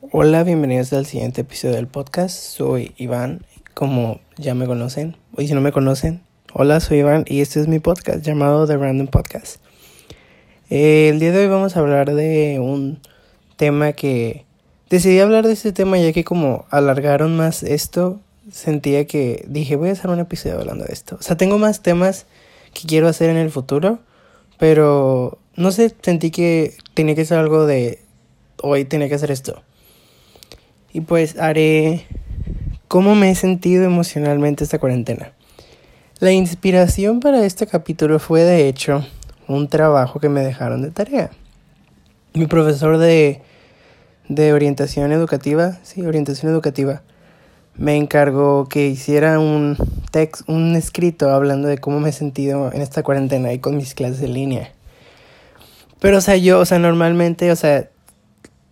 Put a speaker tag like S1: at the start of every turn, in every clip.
S1: Hola, bienvenidos al siguiente episodio del podcast. Soy Iván, como ya me conocen. Y si no me conocen, hola, soy Iván y este es mi podcast llamado The Random Podcast. Eh, el día de hoy vamos a hablar de un tema que decidí hablar de este tema ya que como alargaron más esto, sentía que dije voy a hacer un episodio hablando de esto. O sea, tengo más temas que quiero hacer en el futuro, pero no sé, sentí que tenía que ser algo de hoy tenía que hacer esto. Y pues haré cómo me he sentido emocionalmente esta cuarentena. La inspiración para este capítulo fue de hecho un trabajo que me dejaron de tarea. Mi profesor de, de orientación educativa, sí, orientación educativa, me encargó que hiciera un text, un escrito hablando de cómo me he sentido en esta cuarentena y con mis clases en línea. Pero, o sea, yo, o sea, normalmente, o sea,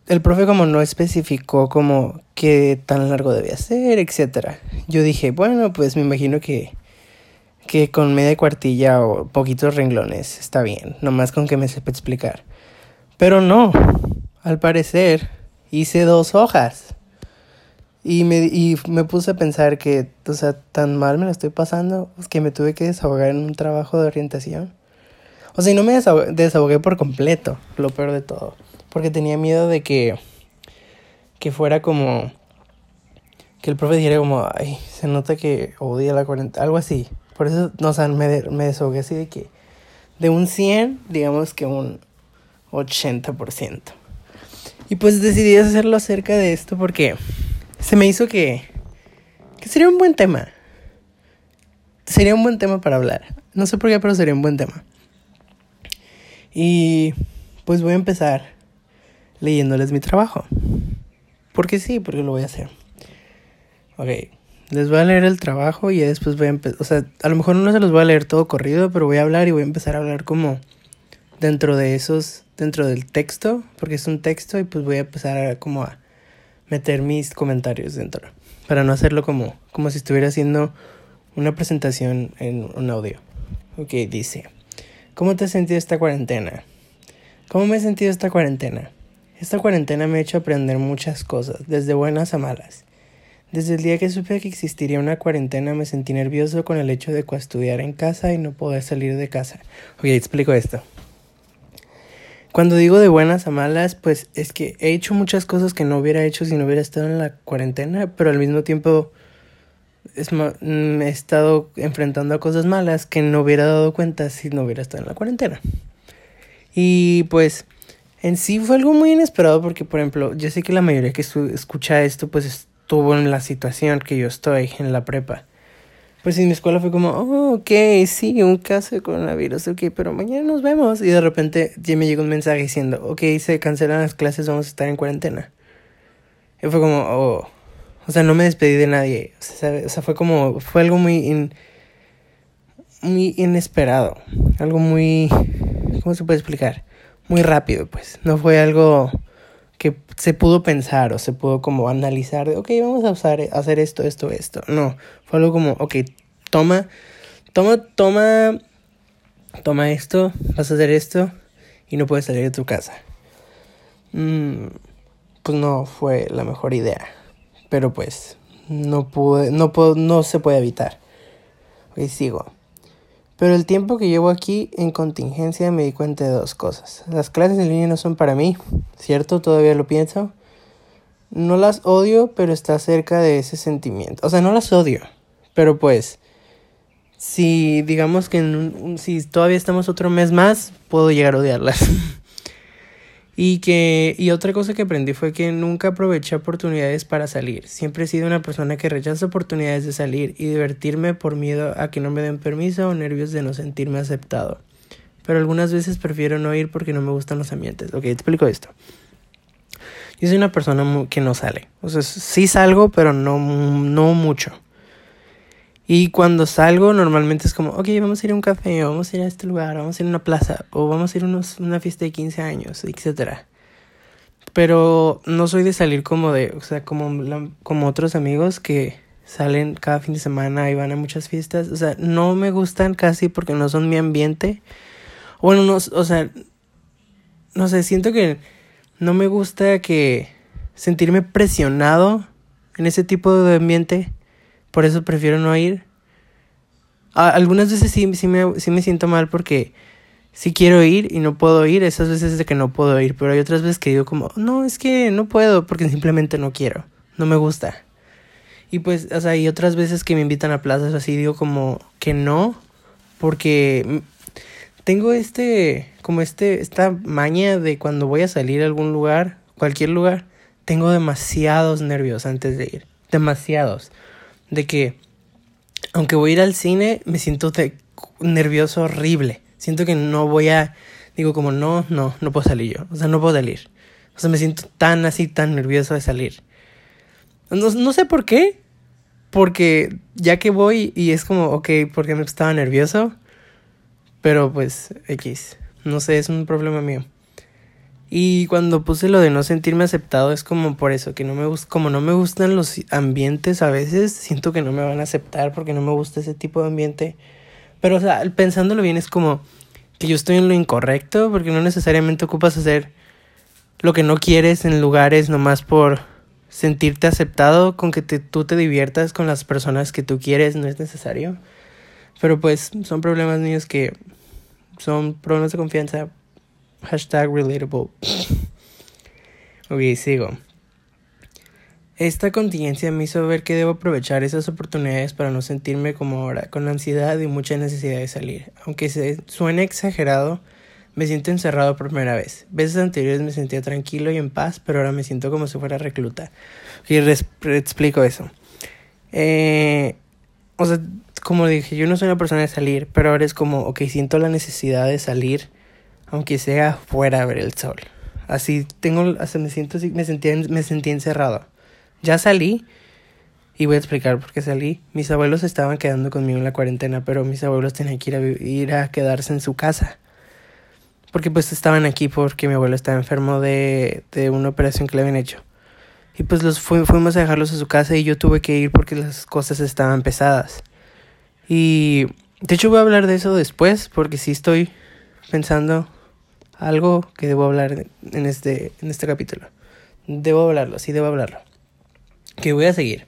S1: el profe como no especificó como qué tan largo debía ser, etcétera. Yo dije, bueno, pues me imagino que que con media cuartilla o poquitos renglones está bien, nomás con que me sepa explicar. Pero no, al parecer hice dos hojas. Y me, y me puse a pensar que, o sea, tan mal me lo estoy pasando que me tuve que desahogar en un trabajo de orientación. O sea, y no me desahogué por completo, lo peor de todo. Porque tenía miedo de que, que fuera como, que el profe dijera como, ay, se nota que odia la cuarentena, algo así. Por eso, no, o me, me desahogué así de que, de un 100, digamos que un 80%. Y pues decidí hacerlo acerca de esto porque se me hizo que, que sería un buen tema. Sería un buen tema para hablar. No sé por qué, pero sería un buen tema. Y pues voy a empezar leyéndoles mi trabajo. Porque sí, porque lo voy a hacer. Ok, les voy a leer el trabajo y después voy a empezar. O sea, a lo mejor no se los voy a leer todo corrido, pero voy a hablar y voy a empezar a hablar como dentro de esos, dentro del texto, porque es un texto y pues voy a empezar a como a meter mis comentarios dentro. Para no hacerlo como, como si estuviera haciendo una presentación en un audio. Ok, dice. ¿Cómo te has sentido esta cuarentena? ¿Cómo me he sentido esta cuarentena? Esta cuarentena me ha hecho aprender muchas cosas, desde buenas a malas. Desde el día que supe que existiría una cuarentena me sentí nervioso con el hecho de estudiar en casa y no poder salir de casa. Ok, explico esto. Cuando digo de buenas a malas, pues es que he hecho muchas cosas que no hubiera hecho si no hubiera estado en la cuarentena, pero al mismo tiempo me he estado enfrentando a cosas malas que no hubiera dado cuenta si no hubiera estado en la cuarentena. Y pues en sí fue algo muy inesperado porque, por ejemplo, yo sé que la mayoría que escucha esto pues estuvo en la situación que yo estoy en la prepa pues en mi escuela fue como, oh, ok, sí, un caso de coronavirus, ok, pero mañana nos vemos. Y de repente ya me llegó un mensaje diciendo, ok, se cancelan las clases, vamos a estar en cuarentena. Y fue como, oh, o sea, no me despedí de nadie. O sea, fue como, fue algo muy, muy inesperado. Algo muy, ¿cómo se puede explicar? Muy rápido, pues. No fue algo que se pudo pensar o se pudo como analizar de, ok, vamos a usar, hacer esto, esto, esto. No, fue algo como, ok, toma, toma, toma, toma esto, vas a hacer esto y no puedes salir de tu casa. Mm, pues no fue la mejor idea, pero pues no pude, no puedo, no se puede evitar. Ok, sigo. Pero el tiempo que llevo aquí en contingencia me di cuenta de dos cosas. Las clases en línea no son para mí, ¿cierto? Todavía lo pienso. No las odio, pero está cerca de ese sentimiento. O sea, no las odio, pero pues, si digamos que si todavía estamos otro mes más, puedo llegar a odiarlas. Y que y otra cosa que aprendí fue que nunca aproveché oportunidades para salir. Siempre he sido una persona que rechaza oportunidades de salir y divertirme por miedo a que no me den permiso o nervios de no sentirme aceptado. Pero algunas veces prefiero no ir porque no me gustan los ambientes. Ok, te explico esto. Yo soy una persona que no sale. O sea, sí salgo, pero no, no mucho. Y cuando salgo, normalmente es como, ok, vamos a ir a un café, o vamos a ir a este lugar, o vamos a ir a una plaza, o vamos a ir a una fiesta de 15 años, etc. Pero no soy de salir como de, o sea, como, como otros amigos que salen cada fin de semana y van a muchas fiestas. O sea, no me gustan casi porque no son mi ambiente. Bueno, no, o sea, no sé, siento que no me gusta que sentirme presionado en ese tipo de ambiente. Por eso prefiero no ir. algunas veces sí, sí, me, sí me siento mal porque sí quiero ir y no puedo ir. Esas veces es de que no puedo ir. Pero hay otras veces que digo como, no, es que no puedo porque simplemente no quiero. No me gusta. Y pues, o sea, hay otras veces que me invitan a plazas así, digo como que no. Porque tengo este, como este, esta maña de cuando voy a salir a algún lugar, cualquier lugar, tengo demasiados nervios antes de ir. Demasiados. De que, aunque voy a ir al cine, me siento nervioso horrible. Siento que no voy a, digo como, no, no, no puedo salir yo. O sea, no puedo salir. O sea, me siento tan así, tan nervioso de salir. No, no sé por qué. Porque ya que voy y es como, ok, porque me estaba nervioso. Pero pues, X. No sé, es un problema mío. Y cuando puse lo de no sentirme aceptado es como por eso, que no me como no me gustan los ambientes a veces, siento que no me van a aceptar porque no me gusta ese tipo de ambiente. Pero o sea, pensándolo bien es como que yo estoy en lo incorrecto porque no necesariamente ocupas hacer lo que no quieres en lugares nomás por sentirte aceptado, con que tú te diviertas con las personas que tú quieres, no es necesario. Pero pues son problemas míos que son problemas de confianza Hashtag relatable. ok, sigo. Esta contingencia me hizo ver que debo aprovechar esas oportunidades para no sentirme como ahora, con ansiedad y mucha necesidad de salir. Aunque se suene exagerado, me siento encerrado por primera vez. Veces anteriores me sentía tranquilo y en paz, pero ahora me siento como si fuera recluta. Y explico eso. Eh, o sea, como dije, yo no soy una persona de salir, pero ahora es como, ok, siento la necesidad de salir aunque sea fuera a ver el sol. Así tengo, hasta me siento así, me sentía, me sentí encerrado. Ya salí y voy a explicar por qué salí. Mis abuelos estaban quedando conmigo en la cuarentena, pero mis abuelos tenían que ir a, ir a quedarse en su casa. Porque pues estaban aquí porque mi abuelo estaba enfermo de, de una operación que le habían hecho. Y pues los fuimos a dejarlos a su casa y yo tuve que ir porque las cosas estaban pesadas. Y de hecho voy a hablar de eso después porque sí estoy pensando algo que debo hablar en este, en este capítulo. Debo hablarlo, sí, debo hablarlo. Que voy a seguir.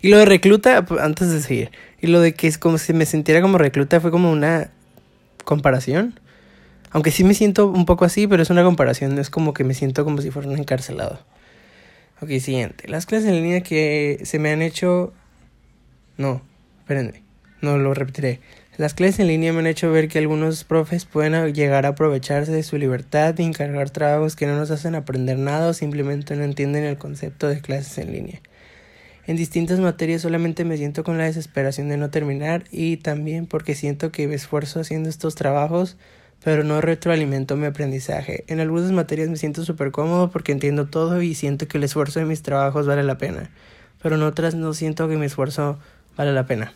S1: Y lo de recluta, antes de seguir. Y lo de que es como si me sintiera como recluta fue como una comparación. Aunque sí me siento un poco así, pero es una comparación. No es como que me siento como si fuera un encarcelado. Ok, siguiente. Las clases en línea que se me han hecho... No, espérenme. No lo repetiré. Las clases en línea me han hecho ver que algunos profes pueden llegar a aprovecharse de su libertad y encargar trabajos que no nos hacen aprender nada o simplemente no entienden el concepto de clases en línea. En distintas materias solamente me siento con la desesperación de no terminar y también porque siento que me esfuerzo haciendo estos trabajos pero no retroalimento mi aprendizaje. En algunas materias me siento súper cómodo porque entiendo todo y siento que el esfuerzo de mis trabajos vale la pena, pero en otras no siento que mi esfuerzo vale la pena.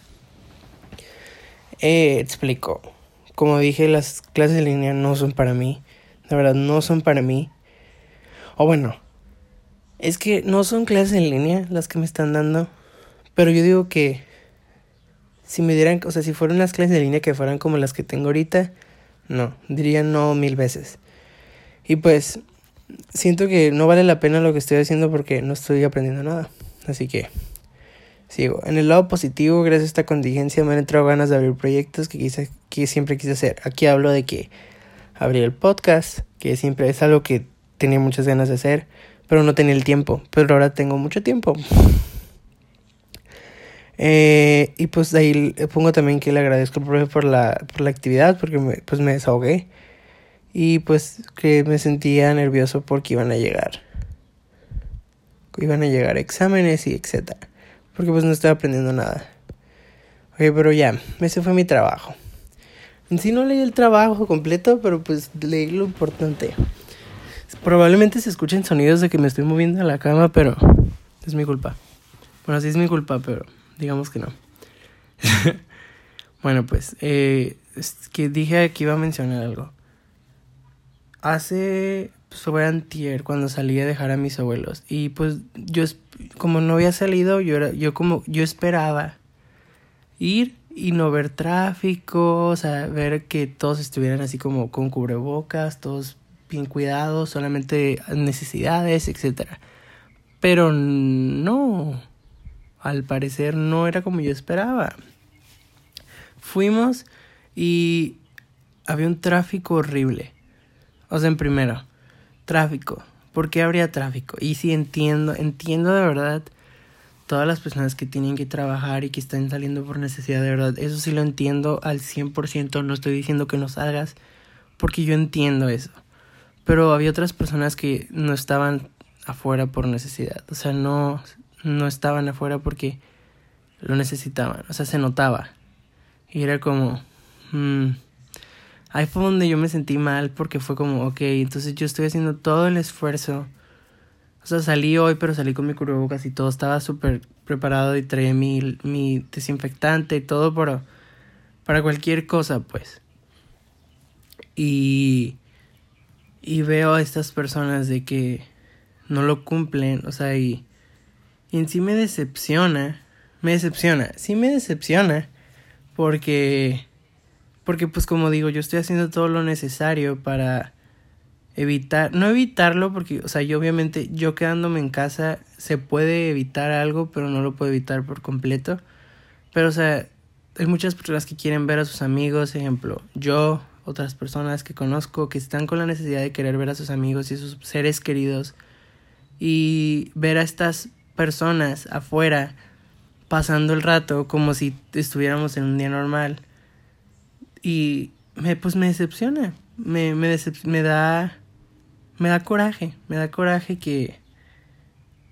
S1: Eh, explico. Como dije, las clases en línea no son para mí. La verdad, no son para mí. O bueno, es que no son clases en línea las que me están dando. Pero yo digo que si me dieran, o sea, si fueran las clases en línea que fueran como las que tengo ahorita, no, diría no mil veces. Y pues, siento que no vale la pena lo que estoy haciendo porque no estoy aprendiendo nada. Así que Sigo. En el lado positivo, gracias a esta contingencia me han entrado ganas de abrir proyectos que, quise, que siempre quise hacer. Aquí hablo de que abrir el podcast, que siempre es algo que tenía muchas ganas de hacer, pero no tenía el tiempo. Pero ahora tengo mucho tiempo. Eh, y pues de ahí pongo también que le agradezco al profe por la, por la actividad, porque me, pues me desahogué. Y pues que me sentía nervioso porque iban a llegar. Iban a llegar exámenes y etcétera porque pues no estaba aprendiendo nada. Ok, pero ya, ese fue mi trabajo. En sí no leí el trabajo completo, pero pues leí lo importante. Probablemente se escuchen sonidos de que me estoy moviendo a la cama, pero es mi culpa. Bueno, sí es mi culpa, pero digamos que no. bueno, pues, eh, que dije que iba a mencionar algo. Hace pues fue antier cuando salí a dejar a mis abuelos y pues yo como no había salido yo era yo como yo esperaba ir y no ver tráfico o sea ver que todos estuvieran así como con cubrebocas todos bien cuidados solamente necesidades etcétera Pero no, al parecer no era como yo esperaba. Fuimos y había un tráfico horrible. O sea, en primero, tráfico. ¿Por qué habría tráfico? Y sí entiendo, entiendo de verdad todas las personas que tienen que trabajar y que están saliendo por necesidad de verdad. Eso sí lo entiendo al 100%, no estoy diciendo que no salgas, porque yo entiendo eso. Pero había otras personas que no estaban afuera por necesidad, o sea, no, no estaban afuera porque lo necesitaban, o sea, se notaba. Y era como... Mmm, ahí fue donde yo me sentí mal porque fue como, ok, entonces yo estoy haciendo todo el esfuerzo. O sea, salí hoy, pero salí con mi cubrebocas y todo. Estaba súper preparado y traía mi, mi desinfectante y todo para, para cualquier cosa, pues. Y, y veo a estas personas de que no lo cumplen, o sea, y, y en sí me decepciona, me decepciona, sí me decepciona, porque porque pues como digo, yo estoy haciendo todo lo necesario para evitar, no evitarlo porque, o sea, yo obviamente, yo quedándome en casa se puede evitar algo, pero no lo puedo evitar por completo. Pero, o sea, hay muchas personas que quieren ver a sus amigos, ejemplo, yo, otras personas que conozco que están con la necesidad de querer ver a sus amigos y a sus seres queridos y ver a estas personas afuera pasando el rato como si estuviéramos en un día normal y me, pues me decepciona, me, me, me da, me da coraje, me da coraje que,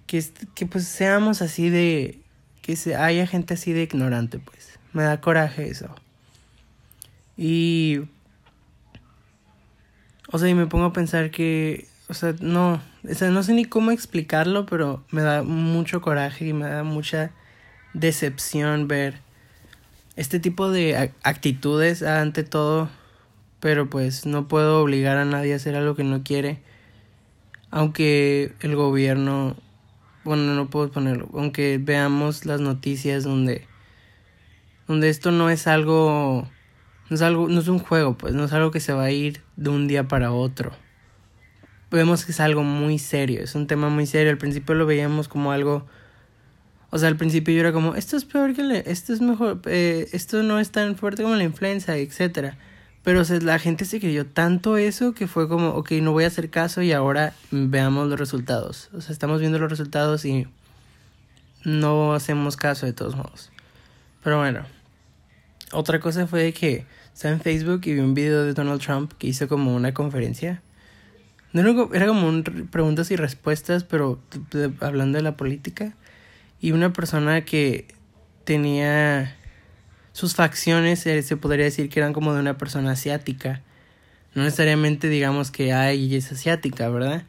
S1: que, que pues seamos así de, que se, haya gente así de ignorante, pues, me da coraje eso. Y, o sea, y me pongo a pensar que, o sea, no, o sea, no sé ni cómo explicarlo, pero me da mucho coraje y me da mucha decepción ver este tipo de actitudes ante todo, pero pues no puedo obligar a nadie a hacer algo que no quiere, aunque el gobierno, bueno, no puedo ponerlo, aunque veamos las noticias donde, donde esto no es algo, no es algo, no es un juego, pues no es algo que se va a ir de un día para otro. Vemos que es algo muy serio, es un tema muy serio. Al principio lo veíamos como algo o sea, al principio yo era como, esto es peor que la, esto es mejor, eh, esto no es tan fuerte como la influenza, etcétera. Pero o sea, la gente se creyó tanto eso que fue como, ok, no voy a hacer caso y ahora veamos los resultados. O sea, estamos viendo los resultados y no hacemos caso de todos modos. Pero bueno, otra cosa fue que estaba en Facebook y vi un video de Donald Trump que hizo como una conferencia. No era como un preguntas y respuestas, pero hablando de la política y una persona que tenía sus facciones, eh, se podría decir que eran como de una persona asiática. No necesariamente digamos que ay, es asiática, ¿verdad?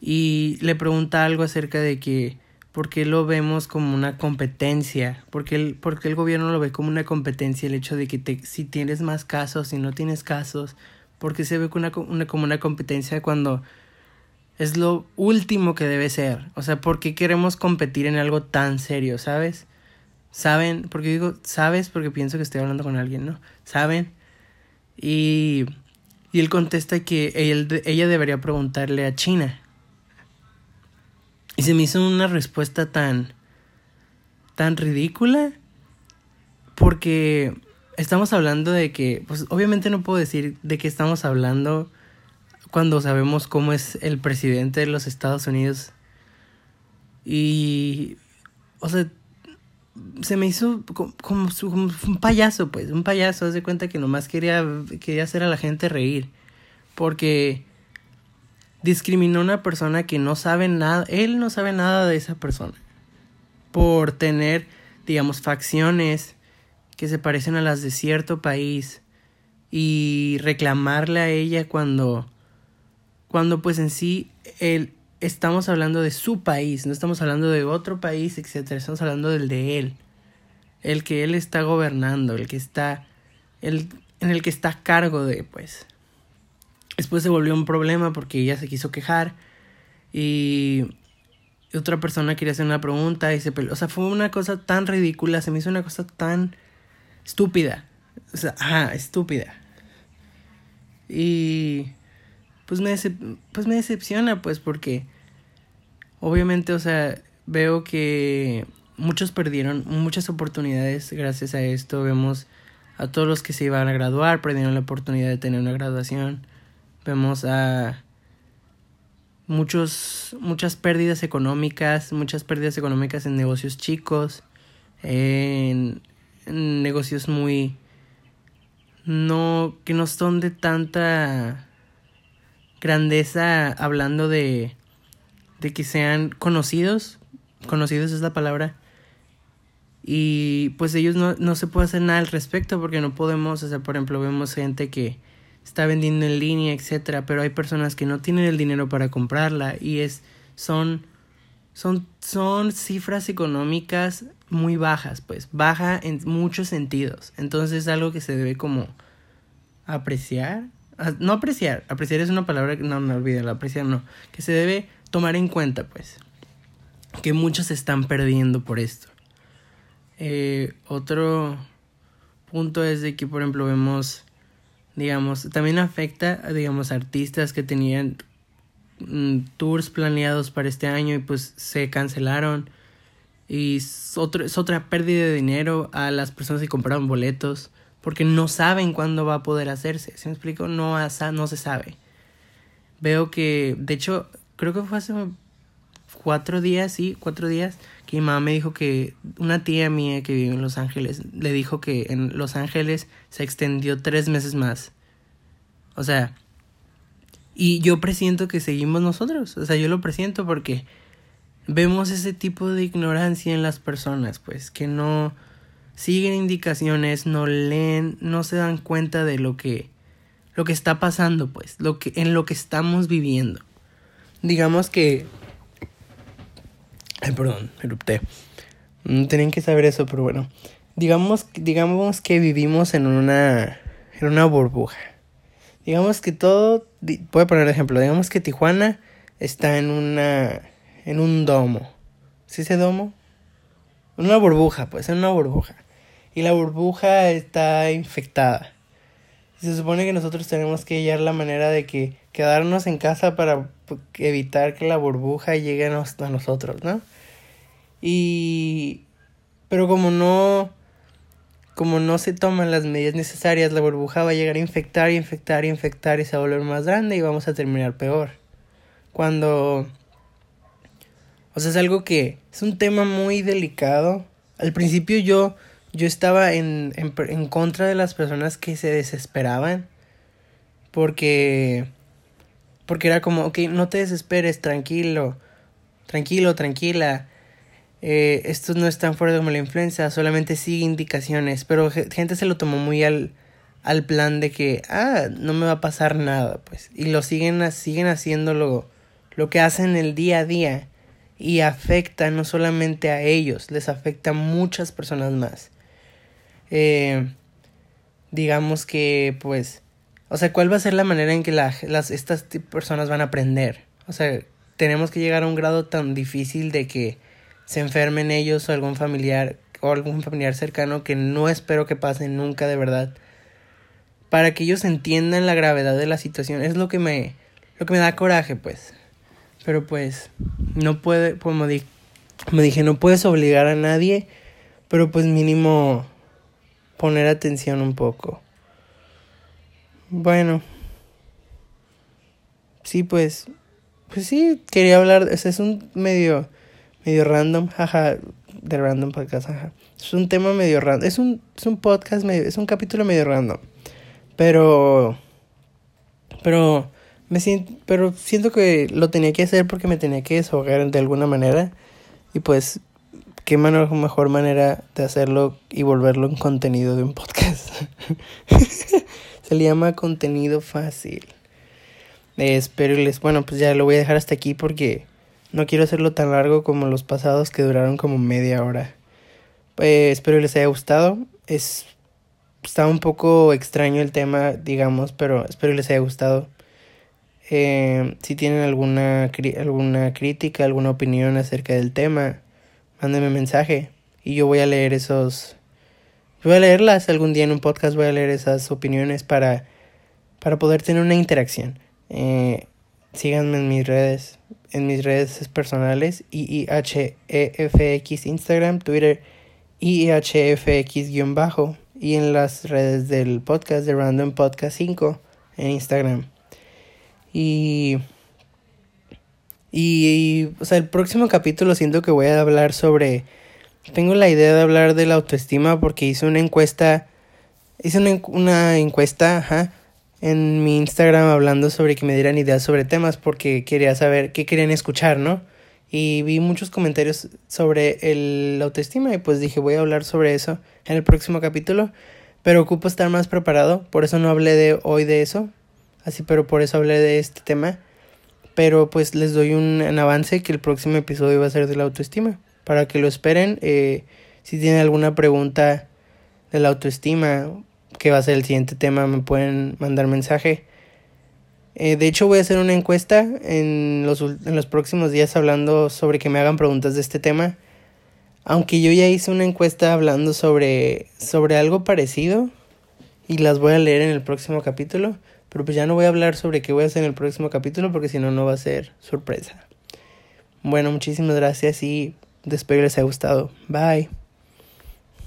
S1: Y le pregunta algo acerca de que por qué lo vemos como una competencia, porque el, porque el gobierno lo ve como una competencia el hecho de que te, si tienes más casos, si no tienes casos, porque se ve una, una, como una competencia cuando es lo último que debe ser. O sea, ¿por qué queremos competir en algo tan serio, sabes? ¿Saben? Porque digo, ¿sabes? Porque pienso que estoy hablando con alguien, ¿no? ¿Saben? Y, y él contesta que él, ella debería preguntarle a China. Y se me hizo una respuesta tan, tan ridícula. Porque estamos hablando de que, pues obviamente no puedo decir de qué estamos hablando cuando sabemos cómo es el presidente de los Estados Unidos. Y, o sea, se me hizo como, como, un payaso, pues, un payaso, hace cuenta que nomás quería, quería hacer a la gente reír. Porque discriminó a una persona que no sabe nada, él no sabe nada de esa persona. Por tener, digamos, facciones que se parecen a las de cierto país y reclamarle a ella cuando cuando pues en sí el, estamos hablando de su país, no estamos hablando de otro país, etcétera, estamos hablando del de él, el que él está gobernando, el que está, el, en el que está a cargo de, pues. Después se volvió un problema porque ella se quiso quejar y otra persona quería hacer una pregunta y se peleó. O sea, fue una cosa tan ridícula, se me hizo una cosa tan estúpida. O sea, ajá, estúpida. Y pues me, pues me decepciona, pues porque obviamente, o sea, veo que muchos perdieron muchas oportunidades gracias a esto. Vemos a todos los que se iban a graduar, perdieron la oportunidad de tener una graduación. Vemos a muchos, muchas pérdidas económicas, muchas pérdidas económicas en negocios chicos, en, en negocios muy no que no son de tanta grandeza hablando de de que sean conocidos, conocidos es la palabra, y pues ellos no, no se puede hacer nada al respecto porque no podemos, o sea, por ejemplo, vemos gente que está vendiendo en línea, etcétera, pero hay personas que no tienen el dinero para comprarla y es son son son cifras económicas muy bajas, pues, baja en muchos sentidos. Entonces es algo que se debe como apreciar, no apreciar, apreciar es una palabra que no me olvido, apreciar no, que se debe tomar en cuenta, pues, que muchos se están perdiendo por esto. Eh, otro punto es de que, por ejemplo, vemos, digamos, también afecta digamos, artistas que tenían mm, tours planeados para este año y pues se cancelaron. Y otro, es otra pérdida de dinero a las personas que compraron boletos porque no saben cuándo va a poder hacerse. ¿Se me explico? No, no se sabe. Veo que, de hecho, creo que fue hace cuatro días, sí, cuatro días, que mi mamá me dijo que una tía mía que vive en Los Ángeles le dijo que en Los Ángeles se extendió tres meses más. O sea, y yo presiento que seguimos nosotros, o sea, yo lo presiento porque vemos ese tipo de ignorancia en las personas, pues, que no siguen indicaciones, no leen, no se dan cuenta de lo que lo que está pasando, pues, lo que en lo que estamos viviendo. Digamos que Ay, perdón, erupté. No tenían que saber eso, pero bueno. Digamos, digamos que vivimos en una, en una burbuja. Digamos que todo, voy poner ejemplo, digamos que Tijuana está en una, en un domo. ¿Sí ese domo? Una burbuja, pues, en una burbuja. Y la burbuja está infectada. Y se supone que nosotros tenemos que hallar la manera de que quedarnos en casa para evitar que la burbuja llegue a nosotros, ¿no? Y pero como no como no se toman las medidas necesarias, la burbuja va a llegar a infectar, infectar, infectar y se va a volver más grande y vamos a terminar peor. Cuando o sea, es algo que es un tema muy delicado. Al principio yo yo estaba en, en, en contra de las personas que se desesperaban porque porque era como, ok, no te desesperes, tranquilo, tranquilo, tranquila. Eh, esto no es tan fuerte como la influenza, solamente sigue indicaciones. Pero gente se lo tomó muy al, al plan de que, ah, no me va a pasar nada, pues. Y lo siguen, siguen haciendo lo, lo que hacen el día a día. Y afecta no solamente a ellos, les afecta a muchas personas más. Eh, digamos que, pues, o sea, ¿cuál va a ser la manera en que las, estas personas van a aprender? O sea, tenemos que llegar a un grado tan difícil de que se enfermen ellos o algún familiar o algún familiar cercano que no espero que pase nunca de verdad. Para que ellos entiendan la gravedad de la situación. Es lo que me, lo que me da coraje, pues. Pero pues, no puede, como, di como dije, no puedes obligar a nadie, pero pues mínimo poner atención un poco. Bueno. Sí, pues. Pues sí, quería hablar. Es un medio. Medio random, jaja. De random podcast, jaja. Es un tema medio random. Es un, es un podcast medio. Es un capítulo medio random. Pero. Pero. Me siento, pero siento que lo tenía que hacer porque me tenía que desahogar de alguna manera. Y pues, qué mejor manera de hacerlo y volverlo en contenido de un podcast. Se le llama contenido fácil. Espero les... Bueno, pues ya lo voy a dejar hasta aquí porque no quiero hacerlo tan largo como los pasados que duraron como media hora. Eh, espero les haya gustado. Es... Está un poco extraño el tema, digamos, pero espero les haya gustado. Eh, si tienen alguna, alguna crítica, alguna opinión acerca del tema, mándenme mensaje y yo voy a leer esos Voy a leerlas algún día en un podcast, voy a leer esas opiniones para, para poder tener una interacción. Eh, síganme en mis redes, en mis redes personales, IIHEFX Instagram, Twitter, IIHFX-bajo, y en las redes del podcast de Random Podcast 5 en Instagram. Y, y, o sea, el próximo capítulo siento que voy a hablar sobre, tengo la idea de hablar de la autoestima porque hice una encuesta, hice una, una encuesta, ajá, en mi Instagram hablando sobre que me dieran ideas sobre temas porque quería saber qué querían escuchar, ¿no? Y vi muchos comentarios sobre el autoestima y pues dije voy a hablar sobre eso en el próximo capítulo, pero ocupo estar más preparado, por eso no hablé de hoy de eso, así pero por eso hablé de este tema, pero pues les doy un, avance que el próximo episodio va a ser de la autoestima, para que lo esperen, eh, si tienen alguna pregunta de la autoestima que va a ser el siguiente tema, me pueden mandar mensaje. Eh, de hecho, voy a hacer una encuesta en los, en los próximos días hablando sobre que me hagan preguntas de este tema. Aunque yo ya hice una encuesta hablando sobre, sobre algo parecido y las voy a leer en el próximo capítulo. Pero pues ya no voy a hablar sobre qué voy a hacer en el próximo capítulo porque si no, no va a ser sorpresa. Bueno, muchísimas gracias y espero les haya gustado. Bye.